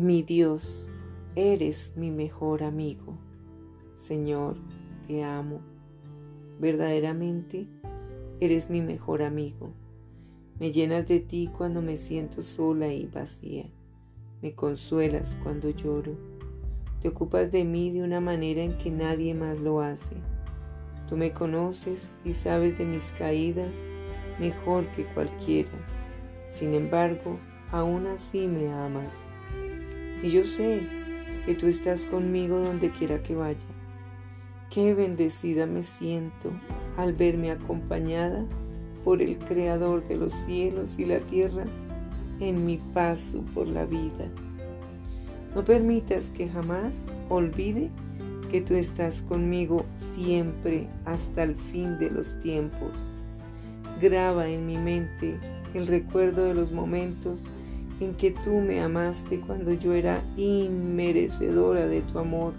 Mi Dios, eres mi mejor amigo. Señor, te amo. Verdaderamente, eres mi mejor amigo. Me llenas de ti cuando me siento sola y vacía. Me consuelas cuando lloro. Te ocupas de mí de una manera en que nadie más lo hace. Tú me conoces y sabes de mis caídas mejor que cualquiera. Sin embargo, aún así me amas. Y yo sé que tú estás conmigo donde quiera que vaya. Qué bendecida me siento al verme acompañada por el Creador de los cielos y la tierra en mi paso por la vida. No permitas que jamás olvide que tú estás conmigo siempre hasta el fin de los tiempos. Graba en mi mente el recuerdo de los momentos en que tú me amaste cuando yo era inmerecedora de tu amor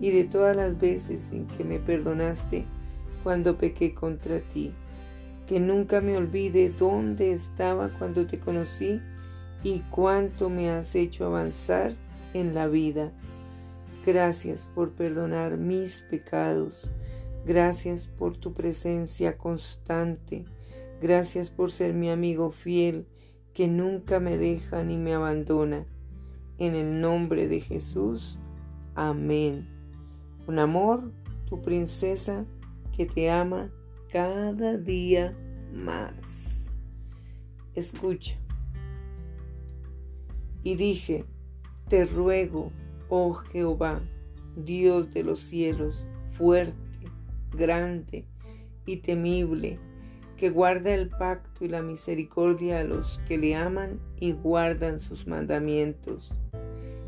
y de todas las veces en que me perdonaste cuando pequé contra ti. Que nunca me olvide dónde estaba cuando te conocí y cuánto me has hecho avanzar en la vida. Gracias por perdonar mis pecados. Gracias por tu presencia constante. Gracias por ser mi amigo fiel que nunca me deja ni me abandona. En el nombre de Jesús. Amén. Con amor, tu princesa que te ama cada día más. Escucha. Y dije, te ruego, oh Jehová, Dios de los cielos, fuerte, grande y temible, que guarda el pacto y la misericordia a los que le aman y guardan sus mandamientos.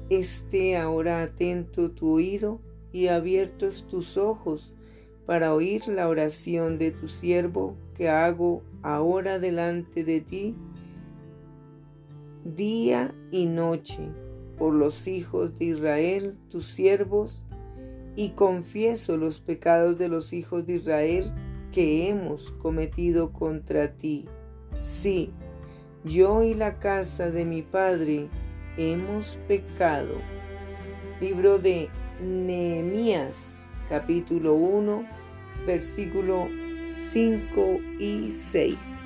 Esté ahora atento tu oído y abiertos tus ojos para oír la oración de tu siervo que hago ahora delante de ti día y noche por los hijos de Israel, tus siervos, y confieso los pecados de los hijos de Israel que hemos cometido contra ti. Sí, yo y la casa de mi padre hemos pecado. Libro de Nehemías, capítulo 1, versículo 5 y 6.